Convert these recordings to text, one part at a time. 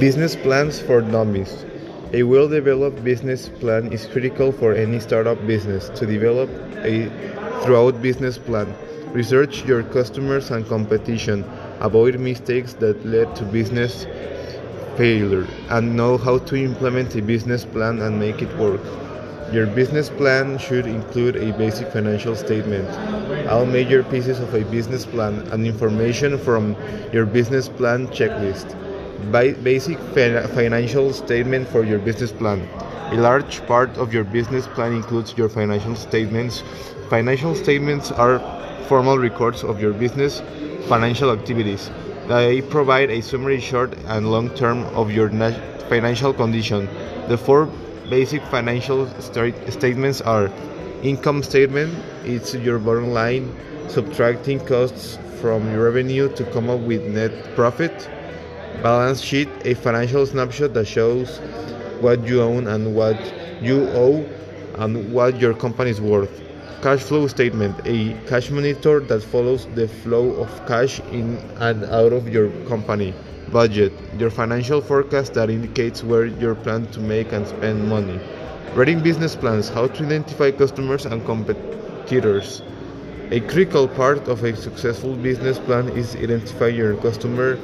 Business plans for dummies. A well developed business plan is critical for any startup business. To develop a throughout business plan, research your customers and competition, avoid mistakes that lead to business failure, and know how to implement a business plan and make it work. Your business plan should include a basic financial statement, all major pieces of a business plan, and information from your business plan checklist. Basic financial statement for your business plan. A large part of your business plan includes your financial statements. Financial statements are formal records of your business financial activities. They provide a summary short and long term of your financial condition. The four basic financial sta- statements are income statement, it's your bottom line, subtracting costs from your revenue to come up with net profit. Balance sheet, a financial snapshot that shows what you own and what you owe and what your company is worth. Cash flow statement, a cash monitor that follows the flow of cash in and out of your company. Budget, your financial forecast that indicates where you plan to make and spend money. Writing business plans, how to identify customers and competitors. A critical part of a successful business plan is identify your customer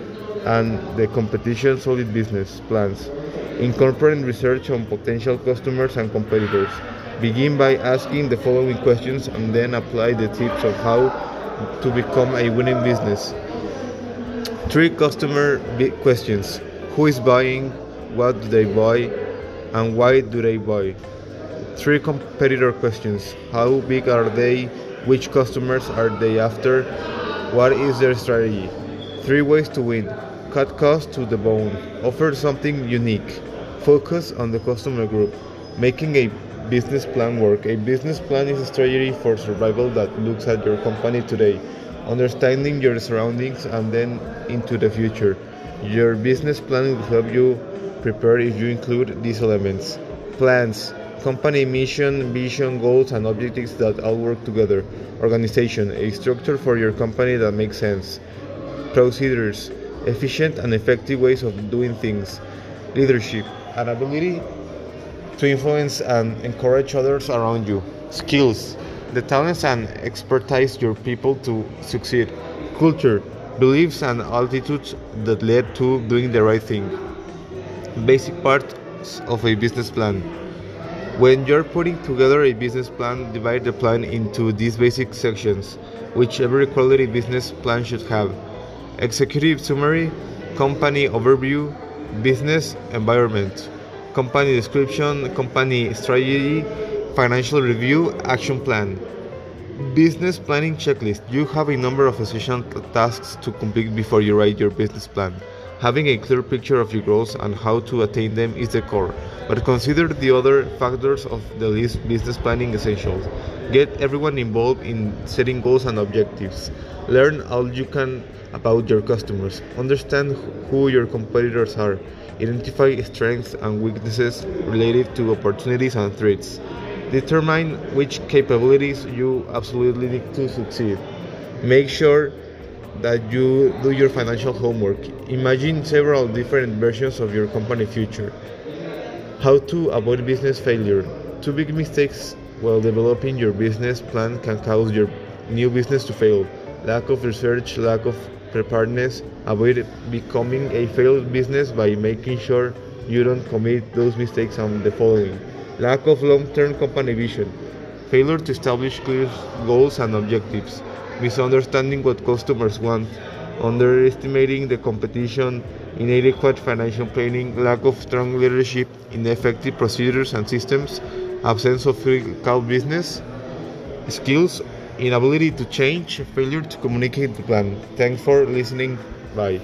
and the competition solid business plans. Incorporate research on potential customers and competitors. Begin by asking the following questions and then apply the tips of how to become a winning business. Three customer questions Who is buying? What do they buy? And why do they buy? Three competitor questions How big are they? Which customers are they after? What is their strategy? Three ways to win cut costs to the bone, offer something unique, focus on the customer group, making a business plan work. A business plan is a strategy for survival that looks at your company today, understanding your surroundings, and then into the future. Your business plan will help you prepare if you include these elements. Plans, company mission, vision, goals, and objectives that all work together. Organization, a structure for your company that makes sense. Procedures, efficient and effective ways of doing things. Leadership, an ability to influence and encourage others around you. Skills, the talents and expertise your people to succeed. Culture, beliefs and attitudes that lead to doing the right thing. Basic parts of a business plan. When you're putting together a business plan, divide the plan into these basic sections, which every quality business plan should have executive summary, company overview, business environment, company description, company strategy, financial review, action plan. Business planning checklist. You have a number of essential tasks to complete before you write your business plan. Having a clear picture of your goals and how to attain them is the core, but consider the other factors of the list business planning essentials. Get everyone involved in setting goals and objectives. Learn all you can about your customers. Understand who your competitors are. Identify strengths and weaknesses related to opportunities and threats. Determine which capabilities you absolutely need to succeed. Make sure that you do your financial homework. Imagine several different versions of your company future. How to avoid business failure. Two big mistakes while developing your business plan can cause your new business to fail. Lack of research, lack of preparedness. Avoid becoming a failed business by making sure you don't commit those mistakes on the following. Lack of long-term company vision. Failure to establish clear goals and objectives. Misunderstanding what customers want. Underestimating the competition. Inadequate financial planning. Lack of strong leadership. Ineffective procedures and systems. Absence of critical business skills. Inability to change. Failure to communicate the plan. Thanks for listening. Bye.